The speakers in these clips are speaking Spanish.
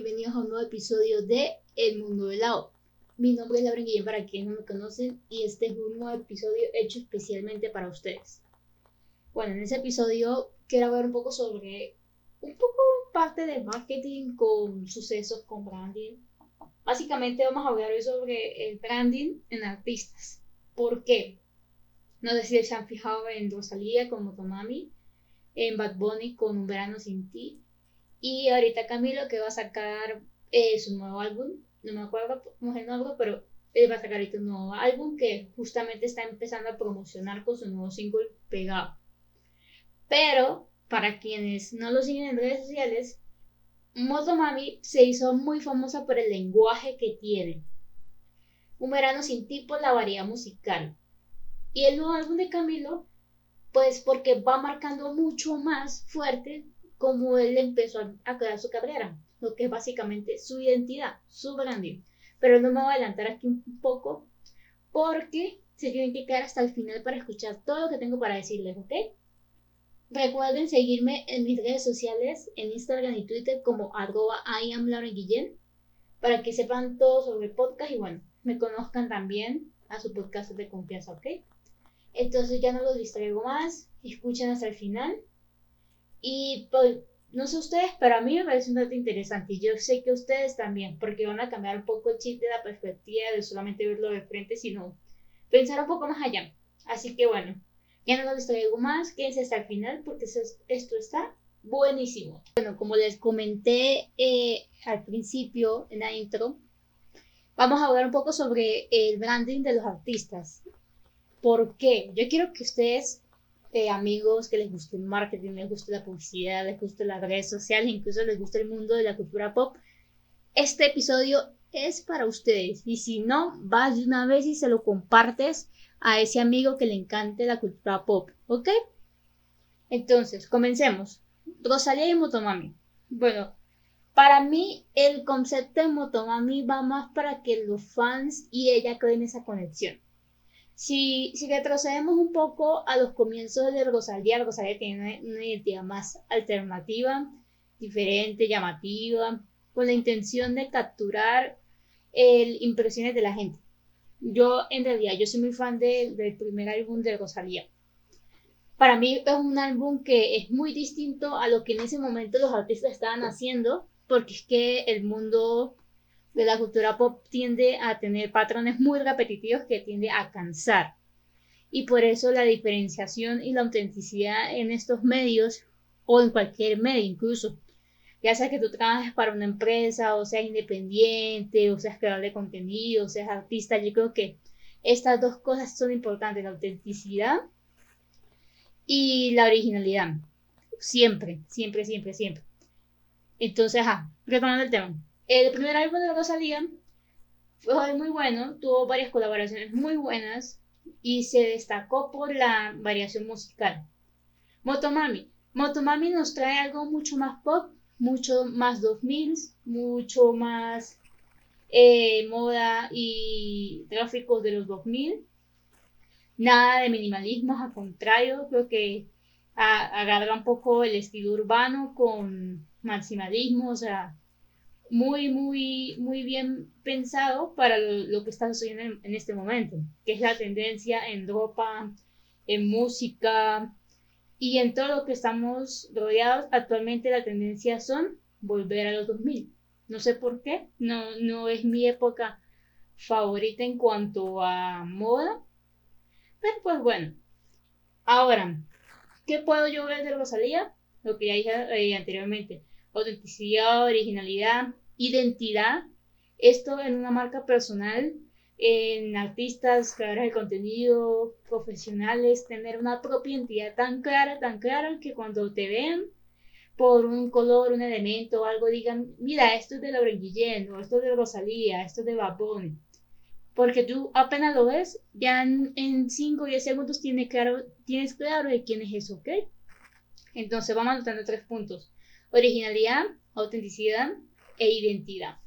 bienvenidos a un nuevo episodio de El Mundo del Lado. Mi nombre es Laura Guillén para quienes no me conocen y este es un nuevo episodio hecho especialmente para ustedes. Bueno, en ese episodio quiero hablar un poco sobre un poco parte de marketing con sucesos con branding. Básicamente vamos a hablar hoy sobre el branding en artistas. ¿Por qué? No sé si se han fijado en Rosalía con Motomami, en Bad Bunny con Un verano sin ti y ahorita Camilo que va a sacar eh, su nuevo álbum, no me acuerdo cómo es el nombre, pero él va a sacar ahorita un nuevo álbum que justamente está empezando a promocionar con su nuevo single Pegado. Pero, para quienes no lo siguen en redes sociales, Motomami se hizo muy famosa por el lenguaje que tiene. Un verano sin tipo, la variedad musical. Y el nuevo álbum de Camilo, pues porque va marcando mucho más fuerte como él empezó a, crear su carrera, lo que es básicamente su identidad, su branding. Pero no me voy a adelantar aquí un poco porque se tienen que quedar hasta el final para escuchar todo lo que tengo para decirles, ¿ok? Recuerden seguirme en mis redes sociales, en Instagram y Twitter como arroba Guillén, para que sepan todo sobre el podcast y bueno, me conozcan también a su podcast de confianza, ¿ok? Entonces ya no los distraigo más, escuchen hasta el final y pues, no sé ustedes, pero a mí me parece un dato interesante y yo sé que ustedes también, porque van a cambiar un poco el chip de la perspectiva de solamente verlo de frente, sino pensar un poco más allá. Así que bueno, ya no les traigo más, quédense hasta el final porque esto está buenísimo. Bueno, como les comenté eh, al principio en la intro, vamos a hablar un poco sobre el branding de los artistas. ¿Por qué? Yo quiero que ustedes eh, amigos que les guste el marketing, les guste la publicidad, les guste las redes sociales, incluso les guste el mundo de la cultura pop, este episodio es para ustedes. Y si no, vas de una vez y se lo compartes a ese amigo que le encante la cultura pop, ¿ok? Entonces, comencemos. Rosalía y Motomami. Bueno, para mí el concepto de Motomami va más para que los fans y ella creen esa conexión. Si, si retrocedemos un poco a los comienzos de Rosalía, Rosalía tiene una, identidad más alternativa, diferente, llamativa, con la intención de capturar el, impresiones de la gente. Yo, en realidad, yo soy muy fan del primer álbum de Rosalía. Para mí es un álbum que es muy distinto a lo que en ese momento los artistas estaban haciendo, porque es que el mundo de la cultura pop tiende a tener patrones muy repetitivos que tiende a cansar. Y por eso la diferenciación y la autenticidad en estos medios o en cualquier medio incluso, ya sea que tú trabajes para una empresa o seas independiente o seas creador de contenido o seas artista, yo creo que estas dos cosas son importantes, la autenticidad y la originalidad. Siempre, siempre, siempre, siempre. Entonces, ajá, retomando el tema. El primer álbum de Rosalía fue muy bueno, tuvo varias colaboraciones muy buenas y se destacó por la variación musical. Motomami. Motomami nos trae algo mucho más pop, mucho más 2000, mucho más eh, moda y gráficos de los 2000. Nada de minimalismo, al contrario, creo que agarra un poco el estilo urbano con maximalismo, o sea, muy, muy, muy bien pensado para lo, que está sucediendo en, este momento, que es la tendencia en ropa, en música y en todo lo que estamos rodeados. Actualmente la tendencia son volver a los 2000. No sé por qué, no, no es mi época favorita en cuanto a moda, pero pues bueno. Ahora, ¿qué puedo yo ver de Rosalía? Lo que ya dije eh, anteriormente autenticidad, originalidad, identidad. Esto en una marca personal, en artistas, creadores de contenido, profesionales, tener una propia identidad tan clara, tan clara que cuando te vean por un color, un elemento o algo, digan, mira, esto es de Laura Guillén, o esto es de Rosalía, esto es de Babón. Porque tú apenas lo ves, ya en 5 o 10 segundos tienes claro, tienes claro de quién es eso, ¿ok? Entonces vamos anotando tres puntos originalidad, autenticidad e identidad.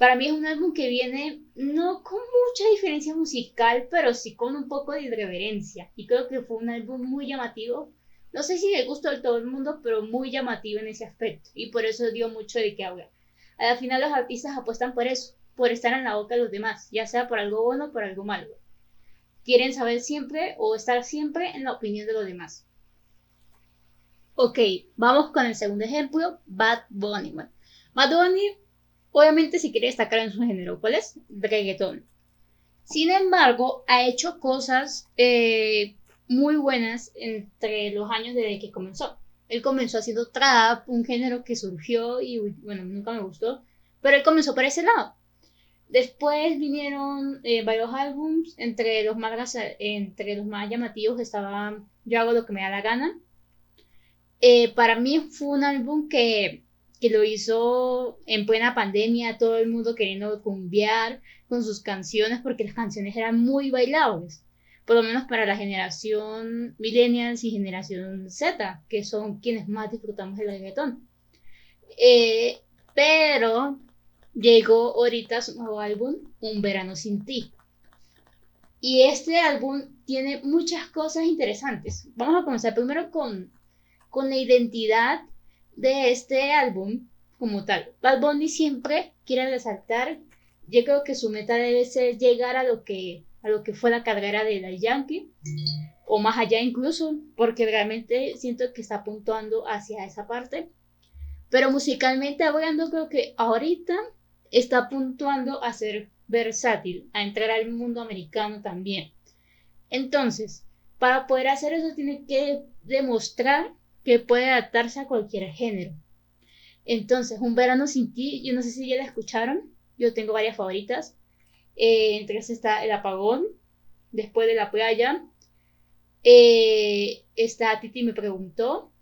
Para mí es un álbum que viene no con mucha diferencia musical, pero sí con un poco de irreverencia. Y creo que fue un álbum muy llamativo. No sé si le gustó a todo el mundo, pero muy llamativo en ese aspecto. Y por eso dio mucho de qué hablar. Al final los artistas apuestan por eso, por estar en la boca de los demás, ya sea por algo bueno o por algo malo. Quieren saber siempre o estar siempre en la opinión de los demás. Ok, vamos con el segundo ejemplo, Bad Bunny. Bad Bunny, obviamente si quiere destacar en su género, ¿cuál es? Reggaetón. Sin embargo, ha hecho cosas eh, muy buenas entre los años desde que comenzó. Él comenzó haciendo trap, un género que surgió y bueno, nunca me gustó, pero él comenzó por ese lado. Después vinieron eh, varios álbums, entre los, más, entre los más llamativos estaba Yo hago lo que me da la gana. Eh, para mí fue un álbum que, que lo hizo en plena pandemia, todo el mundo queriendo cumbiar con sus canciones porque las canciones eran muy bailables por lo menos para la generación millennials y generación Z, que son quienes más disfrutamos del reggaetón. Eh, pero llegó ahorita su nuevo álbum, Un verano sin ti. Y este álbum tiene muchas cosas interesantes. Vamos a comenzar primero con, con la identidad de este álbum como tal. Bad Bunny siempre quiere resaltar, yo creo que su meta debe ser llegar a lo que a lo que fue la carrera de la Yankee, o más allá incluso, porque realmente siento que está puntuando hacia esa parte. Pero musicalmente hablando, creo que ahorita está puntuando a ser versátil, a entrar al mundo americano también. Entonces, para poder hacer eso tiene que demostrar que puede adaptarse a cualquier género. Entonces, Un verano sin ti, yo no sé si ya la escucharon, yo tengo varias favoritas. Eh, entre ellas está El Apagón, Después de la Playa. Eh, está Titi me preguntó.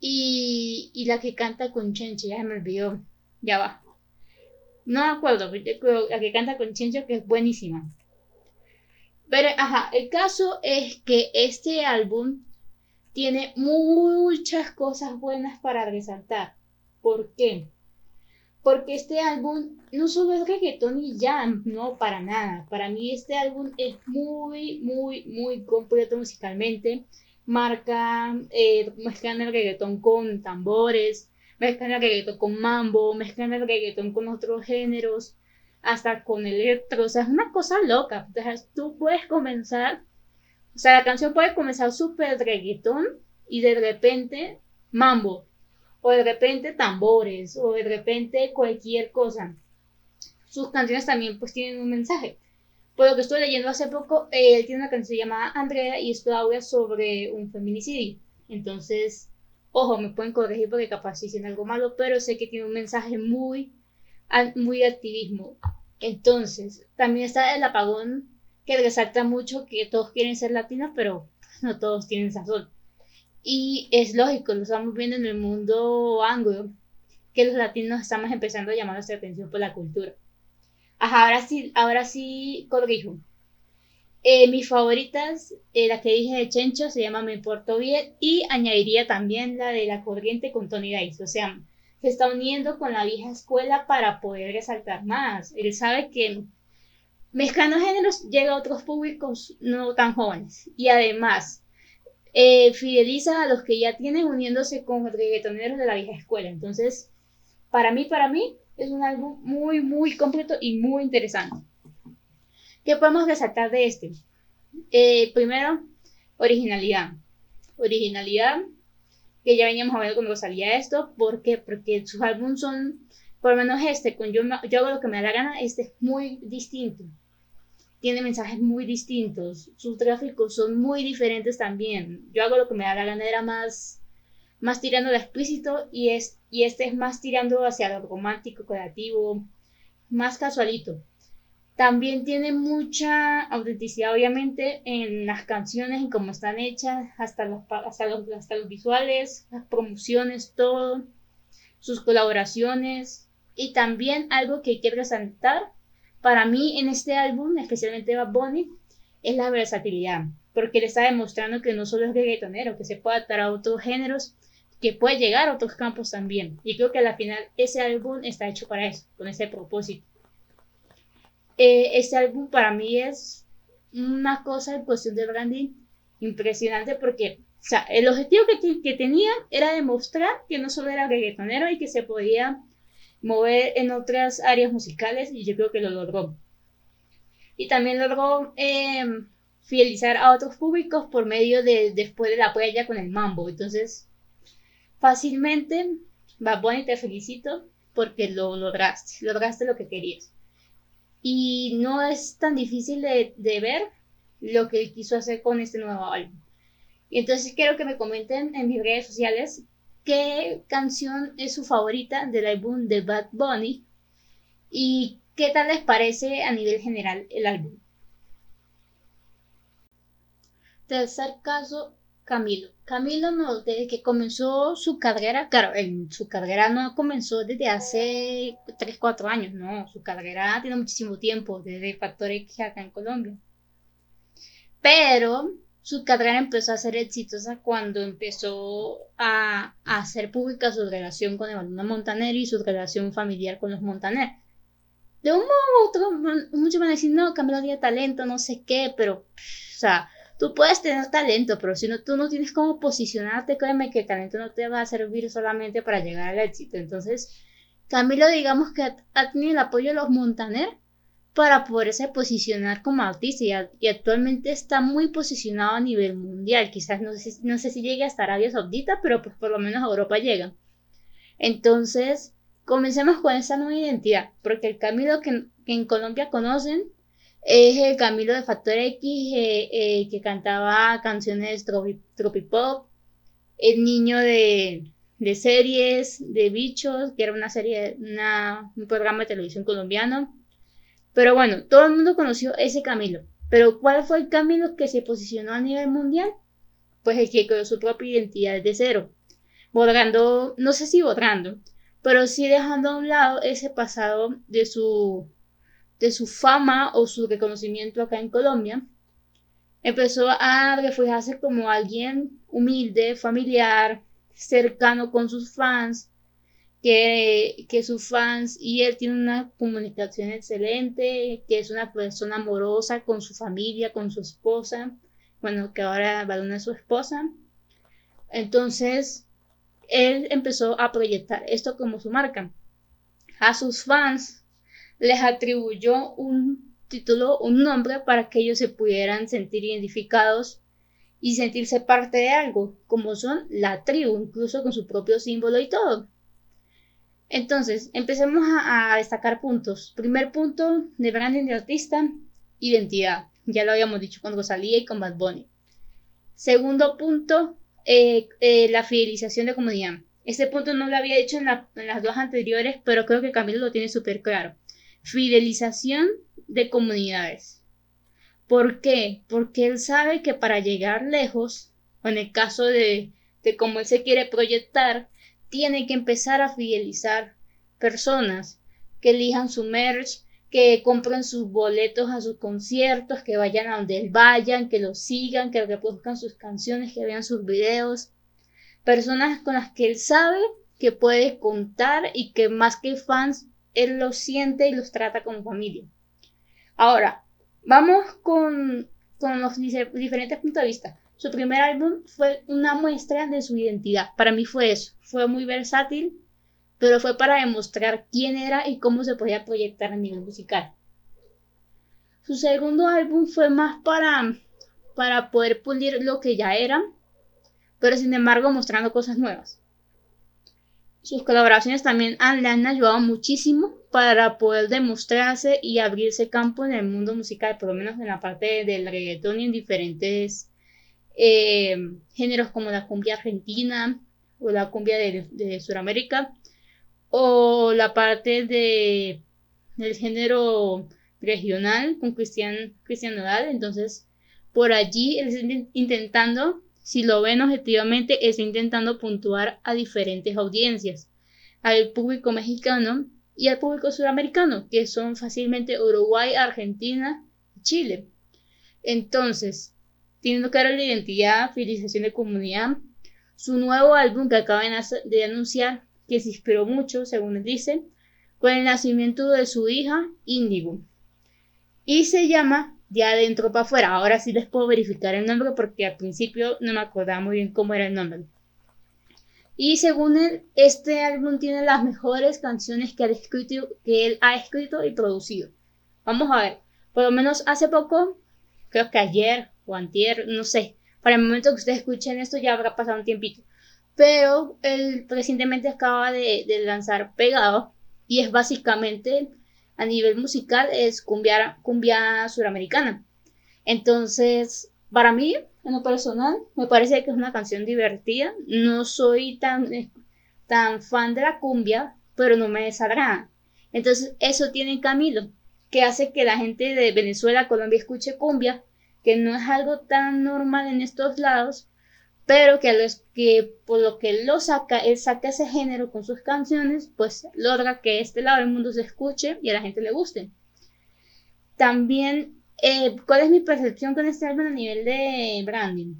Y, y, la que canta con Chencho, ya me olvidó. Ya va. No me acuerdo, pero la que canta con Chencho que es buenísima. Pero, ajá, el caso es que este álbum tiene muchas cosas buenas para resaltar. ¿Por qué? porque este álbum no solo es reggaetón y jam, no, para nada. Para mí este álbum es muy, muy, muy completo musicalmente. Marca, eh, mezclan el reggaetón con tambores, mezclan el reggaetón con mambo, mezclan el reggaetón con otros géneros, hasta con electro, o sea, es una cosa loca. Tú puedes comenzar, o sea, la canción puede comenzar súper reggaetón y de repente mambo, o de repente tambores, o de repente cualquier cosa. Sus canciones también pues tienen un mensaje. Por lo que estoy leyendo hace poco, él tiene una canción llamada Andrea y esto habla sobre un feminicidio. Entonces, ojo, me pueden corregir porque capaz dicen algo malo, pero sé que tiene un mensaje muy, muy activismo. Entonces, también está el apagón que resalta mucho que todos quieren ser latinos, pero no todos tienen sazón. Y es lógico, lo estamos viendo en el mundo anglo, que los latinos estamos empezando a llamar nuestra atención por la cultura. Ajá, ahora sí, ahora sí corrijo. Eh, mis favoritas, eh, la que dije de Chencho, se llama Me Porto Bien y añadiría también la de La Corriente con Tony Dice. O sea, se está uniendo con la vieja escuela para poder resaltar más. Él sabe que mezclando géneros llega a otros públicos no tan jóvenes. Y además, eh, fideliza a los que ya tienen uniéndose con reggaetoneros de la vieja escuela. Entonces, para mí, para mí, es un álbum muy, muy completo y muy interesante. ¿Qué podemos resaltar de este? Eh, primero, originalidad. Originalidad, que ya veníamos ver cuando salía esto. ¿Por qué? Porque sus álbumes son, por lo menos este, con yo, yo hago lo que me da la gana, este es muy distinto tiene mensajes muy distintos, sus gráficos son muy diferentes también. Yo hago lo que me da la gana, era más, más tirando lo explícito y, es, y este es más tirando hacia lo romántico, creativo, más casualito. También tiene mucha autenticidad, obviamente, en las canciones, en cómo están hechas, hasta los, hasta los, hasta los visuales, las promociones, todo, sus colaboraciones. Y también algo que quiero resaltar para mí en este álbum, especialmente Bad Bunny, es la versatilidad, porque le está demostrando que no solo es reggaetonero, que se puede adaptar a otros géneros, que puede llegar a otros campos también. Y creo que al final ese álbum está hecho para eso, con ese propósito. Eh, este álbum para mí es una cosa en cuestión de branding impresionante porque o sea, el objetivo que, que tenía era demostrar que no solo era reggaetonero y que se podía mover en otras áreas musicales y yo creo que lo logró. Y también logró em, fidelizar a otros públicos por medio de después de la playa con el mambo. Entonces, fácilmente, va Bunny, te felicito porque lo lograste, lograste lo que querías. Y no es tan difícil de, de ver lo que él quiso hacer con este nuevo álbum. Y entonces quiero que me comenten en mis redes sociales qué canción es su favorita del álbum de Bad Bunny y qué tal les parece a nivel general el álbum. Tercer caso, Camilo. Camilo no, desde que comenzó su carrera, claro, en su carrera no comenzó desde hace 3, 4 años, no, su carrera tiene muchísimo tiempo, desde Factor X acá en Colombia. Pero su carrera empezó a ser exitosa cuando empezó a, hacer pública su relación con Evaluna Montaner y su relación familiar con los Montaner. De un modo u otro, muchos van a decir, no, Camilo tiene talento, no sé qué, pero, o sea, tú puedes tener talento, pero si no, tú no tienes cómo posicionarte, créeme que el talento no te va a servir solamente para llegar al éxito. Entonces, Camilo, digamos que ha tenido el apoyo de los Montaner para poderse posicionar como artista y, actualmente está muy posicionado a nivel mundial. Quizás no sé, no sé si llegue hasta Arabia Saudita, pero por lo menos a Europa llega. Entonces, comencemos con esa nueva identidad, porque el Camilo que, en Colombia conocen es el Camilo de Factor X, eh, eh, que cantaba canciones tropipop, el niño de, de, series, de bichos, que era una serie, un programa de televisión colombiano pero bueno, todo el mundo conoció ese Camilo. Pero ¿cuál fue el Camilo que se posicionó a nivel mundial? Pues el que creó su propia identidad de cero. Borrando, no sé si borrando, pero sí dejando a un lado ese pasado de su, de su fama o su reconocimiento acá en Colombia. Empezó a refugiarse como alguien humilde, familiar, cercano con sus fans, que, que sus fans y él tienen una comunicación excelente, que es una persona amorosa con su familia, con su esposa, bueno, que ahora Baluna es su esposa. Entonces, él empezó a proyectar esto como su marca. A sus fans les atribuyó un título, un nombre para que ellos se pudieran sentir identificados y sentirse parte de algo, como son la tribu, incluso con su propio símbolo y todo. Entonces, empecemos a, destacar puntos. Primer punto de branding de artista, identidad. Ya lo habíamos dicho cuando salía y con Bad Bunny. Segundo punto, eh, eh, la fidelización de comunidad. Este punto no lo había en, en las dos anteriores, pero creo que Camilo lo tiene súper claro. Fidelización de comunidades. ¿Por qué? Porque él sabe que para llegar lejos, o en el caso de, de cómo él se quiere proyectar, tiene que empezar a fidelizar personas que elijan su merch, que compren sus boletos a sus conciertos, que vayan a donde vayan, que lo sigan, que reproduzcan sus canciones, que vean sus videos. Personas con las que él sabe que puede contar y que más que fans, él los siente y los trata como familia. Ahora, vamos con, con los diferentes puntos de vista. Su primer álbum fue una muestra de su identidad. Para mí fue eso. Fue muy versátil, pero fue para demostrar quién era y cómo se podía proyectar a nivel musical. Su segundo álbum fue más para, para poder pulir lo que ya era, pero sin embargo mostrando cosas nuevas. Sus colaboraciones también le han ayudado muchísimo para poder demostrarse y abrirse campo en el mundo musical, por lo menos en la parte del reggaetón y en diferentes eh, géneros como la cumbia argentina o la cumbia de, Sudamérica o la parte de del género regional con Cristian, Cristian Nodal. Entonces, por allí él está intentando, si lo ven objetivamente, está intentando puntuar a diferentes audiencias, al público mexicano y al público sudamericano, que son fácilmente Uruguay, Argentina y Chile. Entonces, teniendo claro la identidad, fidelización de comunidad. Su nuevo álbum que acaba de anunciar, que se inspiró mucho, según él dice, con el nacimiento de su hija, Indigo. Y se llama De adentro para afuera. Ahora sí les puedo verificar el nombre porque al principio no me acordaba muy bien cómo era el nombre. Y según él, este álbum tiene las mejores canciones que, escrito, que él ha escrito y producido. Vamos a ver, por lo menos hace poco, creo que ayer o antier, no sé, para el momento que ustedes escuchen esto ya habrá pasado un tiempito. Pero él recientemente acaba de, lanzar Pegado y es básicamente a nivel musical es cumbia, cumbia suramericana. Entonces, para mí, en lo personal, me parece que es una canción divertida. No soy tan, tan fan de la cumbia, pero no me desagrada. Entonces, eso tiene Camilo, que hace que la gente de Venezuela, Colombia escuche cumbia, que no es algo tan normal en estos lados, pero que, los, que por lo que lo saca, él saca ese género con sus canciones, pues logra que este lado del mundo se escuche y a la gente le guste. También, eh, ¿cuál es mi percepción con este álbum a nivel de branding?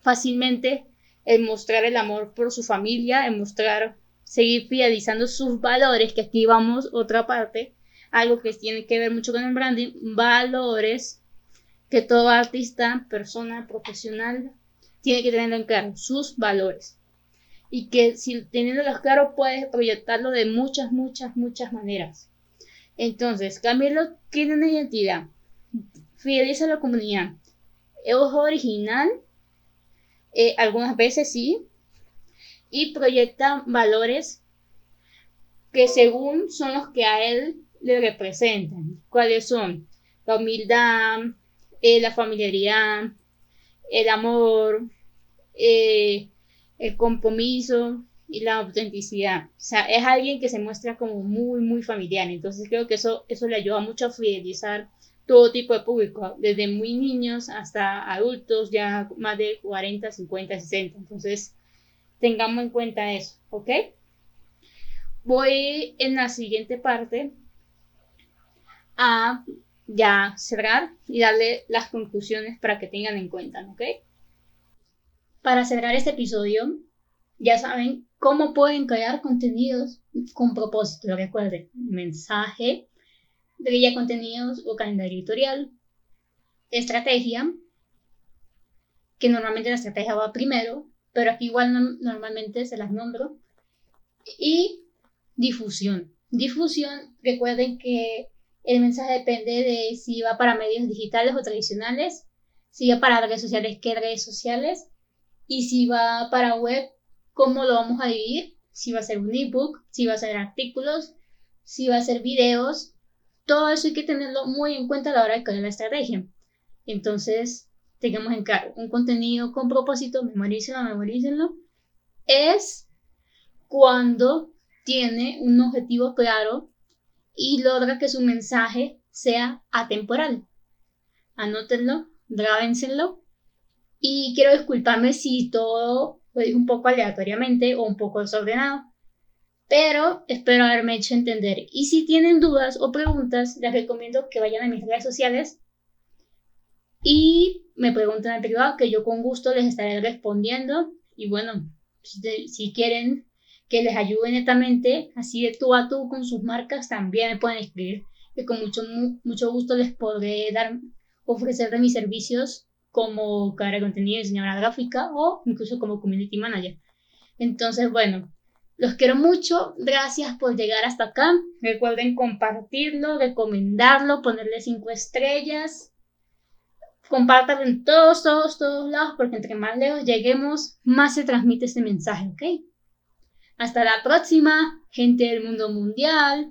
Fácilmente el mostrar el amor por su familia, el mostrar, seguir fidelizando sus valores, que aquí vamos otra parte, algo que tiene que ver mucho con el branding, valores que todo artista, persona profesional tiene que tenerlo en claro, sus valores. Y que si teniéndolos claro puedes proyectarlo de muchas, muchas, muchas maneras. Entonces, Camilo tiene una identidad, fideliza a la comunidad, es original, eh, algunas veces sí, y proyecta valores que según son los que a él le representan. ¿Cuáles son? La humildad, eh, la familiaridad, el amor, eh, el compromiso y la autenticidad. O sea, es alguien que se muestra como muy, muy familiar. Entonces creo que eso, eso le ayuda mucho a fidelizar todo tipo de público, desde muy niños hasta adultos, ya más de 40, 50, 60. Entonces, tengamos en cuenta eso, ¿ok? Voy en la siguiente parte a ya cerrar y darle las conclusiones para que tengan en cuenta, ¿ok? Para cerrar este episodio, ya saben cómo pueden crear contenidos con propósito. Recuerden, mensaje, guía contenidos o calendario editorial, estrategia, que normalmente la estrategia va primero, pero aquí igual normalmente se las nombro, y difusión. Difusión, recuerden que el mensaje depende de si va para medios digitales o tradicionales, si va para redes sociales, qué redes sociales, y si va para web, cómo lo vamos a dividir, si va a ser un ebook, si va a ser artículos, si va a ser videos, todo eso hay que tenerlo muy en cuenta a la hora de crear la estrategia. Entonces, tengamos en claro, un contenido con propósito, memorícenlo, memorícenlo, es cuando tiene un objetivo claro y logra que su mensaje sea atemporal. Anótenlo, grábenselo y quiero disculparme si todo lo digo un poco aleatoriamente o un poco desordenado, pero espero haberme hecho entender. Y si tienen dudas o preguntas, les recomiendo que vayan a mis redes sociales y me pregunten en privado, que yo con gusto les estaré respondiendo. Y bueno, si quieren que les ayude netamente, así de tú a tú con sus marcas, también me pueden escribir, que con mucho, mucho gusto les podré dar, ofrecer de mis servicios como cara de contenido, diseñadora gráfica o incluso como community manager. Entonces, bueno, los quiero mucho, gracias por llegar hasta acá. Recuerden compartirlo, recomendarlo, ponerle cinco estrellas. Compártanlo en todos, todos, todos lados, porque entre más lejos lleguemos, más se transmite este mensaje, ¿ok? Hasta la próxima, gente del mundo mundial.